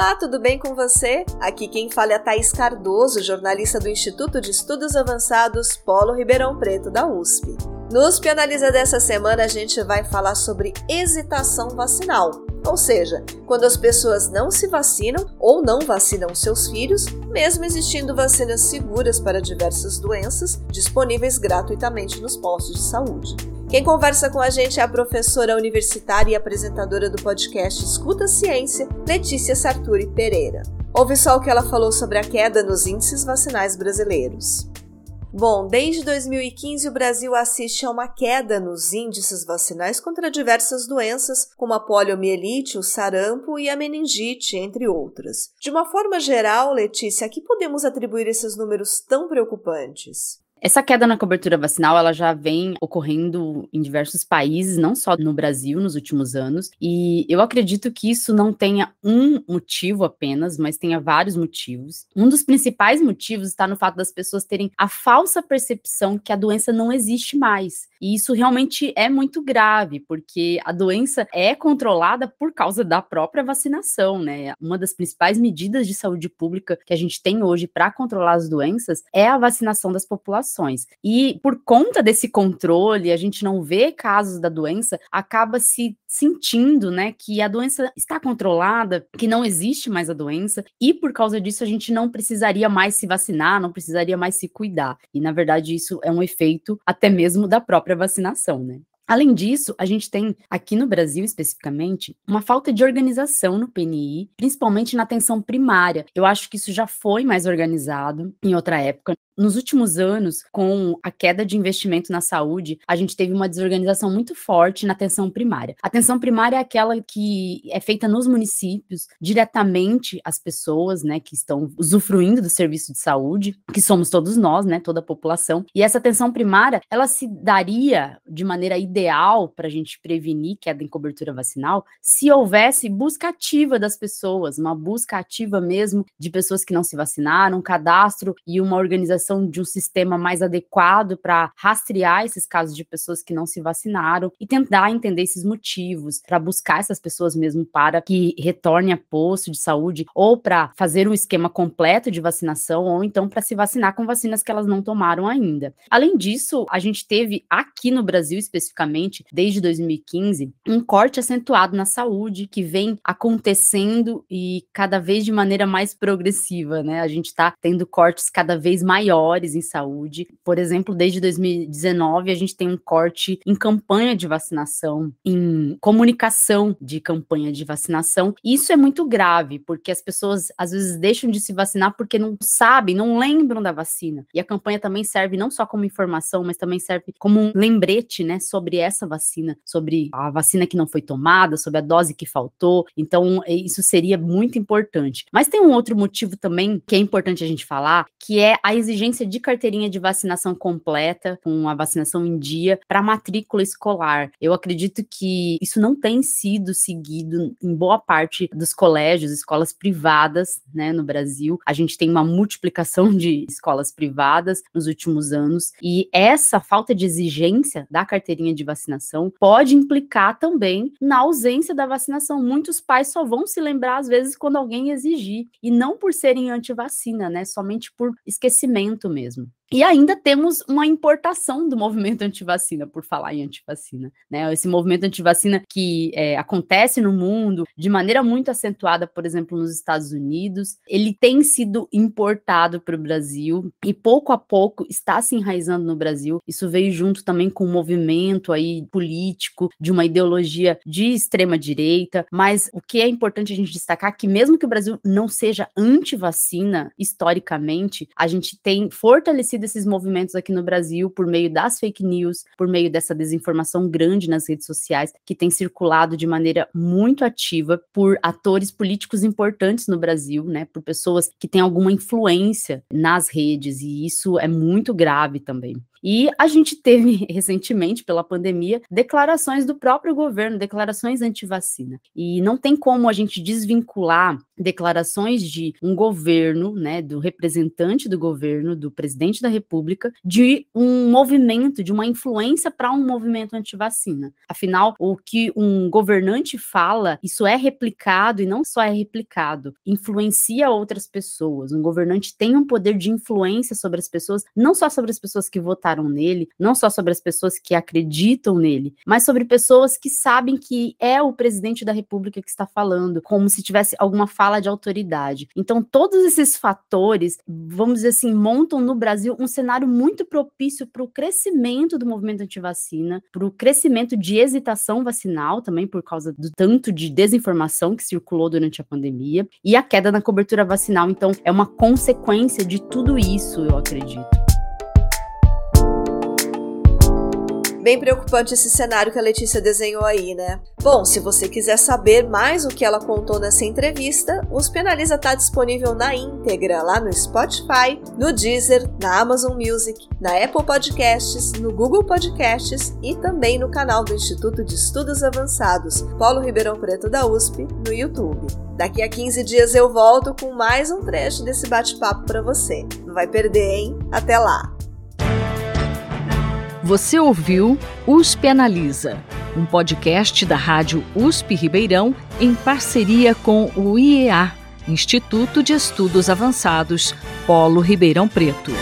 Olá, tudo bem com você? Aqui quem fala é Thaís Cardoso, jornalista do Instituto de Estudos Avançados Polo Ribeirão Preto da USP. No USP Analisa dessa semana a gente vai falar sobre hesitação vacinal, ou seja, quando as pessoas não se vacinam ou não vacinam seus filhos, mesmo existindo vacinas seguras para diversas doenças disponíveis gratuitamente nos postos de saúde. Quem conversa com a gente é a professora universitária e apresentadora do podcast Escuta Ciência, Letícia Sarturi Pereira. Ouve só o que ela falou sobre a queda nos índices vacinais brasileiros. Bom, desde 2015 o Brasil assiste a uma queda nos índices vacinais contra diversas doenças, como a poliomielite, o sarampo e a meningite, entre outras. De uma forma geral, Letícia, a que podemos atribuir esses números tão preocupantes? Essa queda na cobertura vacinal, ela já vem ocorrendo em diversos países, não só no Brasil nos últimos anos, e eu acredito que isso não tenha um motivo apenas, mas tenha vários motivos. Um dos principais motivos está no fato das pessoas terem a falsa percepção que a doença não existe mais. E isso realmente é muito grave, porque a doença é controlada por causa da própria vacinação, né? Uma das principais medidas de saúde pública que a gente tem hoje para controlar as doenças é a vacinação das populações. E por conta desse controle, a gente não vê casos da doença, acaba se sentindo, né, que a doença está controlada, que não existe mais a doença, e por causa disso a gente não precisaria mais se vacinar, não precisaria mais se cuidar. E na verdade isso é um efeito até mesmo da própria vacinação, né? Além disso, a gente tem aqui no Brasil especificamente uma falta de organização no PNI, principalmente na atenção primária. Eu acho que isso já foi mais organizado em outra época. Nos últimos anos, com a queda de investimento na saúde, a gente teve uma desorganização muito forte na atenção primária. A atenção primária é aquela que é feita nos municípios, diretamente às pessoas, né, que estão usufruindo do serviço de saúde, que somos todos nós, né, toda a população. E essa atenção primária, ela se daria de maneira ideal para a gente prevenir queda em cobertura vacinal, se houvesse busca ativa das pessoas, uma busca ativa mesmo de pessoas que não se vacinaram, um cadastro e uma organização de um sistema mais adequado para rastrear esses casos de pessoas que não se vacinaram e tentar entender esses motivos, para buscar essas pessoas mesmo para que retornem a posto de saúde ou para fazer um esquema completo de vacinação ou então para se vacinar com vacinas que elas não tomaram ainda. Além disso, a gente teve aqui no Brasil especificamente, desde 2015, um corte acentuado na saúde que vem acontecendo e cada vez de maneira mais progressiva, né? A gente está tendo cortes cada vez maiores maiores em saúde. Por exemplo, desde 2019 a gente tem um corte em campanha de vacinação, em comunicação de campanha de vacinação. Isso é muito grave, porque as pessoas às vezes deixam de se vacinar porque não sabem, não lembram da vacina. E a campanha também serve não só como informação, mas também serve como um lembrete, né, sobre essa vacina, sobre a vacina que não foi tomada, sobre a dose que faltou. Então, é, isso seria muito importante. Mas tem um outro motivo também que é importante a gente falar, que é a exigência exigência de carteirinha de vacinação completa, com a vacinação em dia, para matrícula escolar. Eu acredito que isso não tem sido seguido em boa parte dos colégios, escolas privadas, né, no Brasil. A gente tem uma multiplicação de escolas privadas nos últimos anos, e essa falta de exigência da carteirinha de vacinação pode implicar também na ausência da vacinação. Muitos pais só vão se lembrar, às vezes, quando alguém exigir, e não por serem anti-vacina, né, somente por esquecimento mesmo. E ainda temos uma importação do movimento antivacina, por falar em antivacina, né? Esse movimento antivacina que é, acontece no mundo de maneira muito acentuada, por exemplo, nos Estados Unidos, ele tem sido importado para o Brasil e pouco a pouco está se enraizando no Brasil. Isso veio junto também com um movimento aí político de uma ideologia de extrema direita, mas o que é importante a gente destacar é que mesmo que o Brasil não seja antivacina historicamente, a gente tem fortalecido desses movimentos aqui no Brasil por meio das fake news, por meio dessa desinformação grande nas redes sociais, que tem circulado de maneira muito ativa por atores políticos importantes no Brasil, né? Por pessoas que têm alguma influência nas redes, e isso é muito grave também. E a gente teve recentemente, pela pandemia, declarações do próprio governo, declarações anti-vacina. E não tem como a gente desvincular declarações de um governo, né, do representante do governo, do presidente da República, de um movimento, de uma influência para um movimento anti-vacina. Afinal, o que um governante fala, isso é replicado e não só é replicado, influencia outras pessoas. Um governante tem um poder de influência sobre as pessoas, não só sobre as pessoas que votaram nele, não só sobre as pessoas que acreditam nele, mas sobre pessoas que sabem que é o presidente da República que está falando, como se tivesse alguma fala de autoridade. Então, todos esses fatores, vamos dizer assim, montam no Brasil um cenário muito propício para o crescimento do movimento anti-vacina, para o crescimento de hesitação vacinal, também por causa do tanto de desinformação que circulou durante a pandemia, e a queda na cobertura vacinal. Então, é uma consequência de tudo isso, eu acredito. Bem preocupante esse cenário que a Letícia desenhou aí, né? Bom, se você quiser saber mais o que ela contou nessa entrevista, o USP Analisa está disponível na íntegra lá no Spotify, no Deezer, na Amazon Music, na Apple Podcasts, no Google Podcasts e também no canal do Instituto de Estudos Avançados Paulo Ribeirão Preto da USP no YouTube. Daqui a 15 dias eu volto com mais um trecho desse bate-papo para você. Não vai perder, hein? Até lá! Você ouviu USP Analisa, um podcast da Rádio USP Ribeirão em parceria com o IEA, Instituto de Estudos Avançados Polo Ribeirão Preto.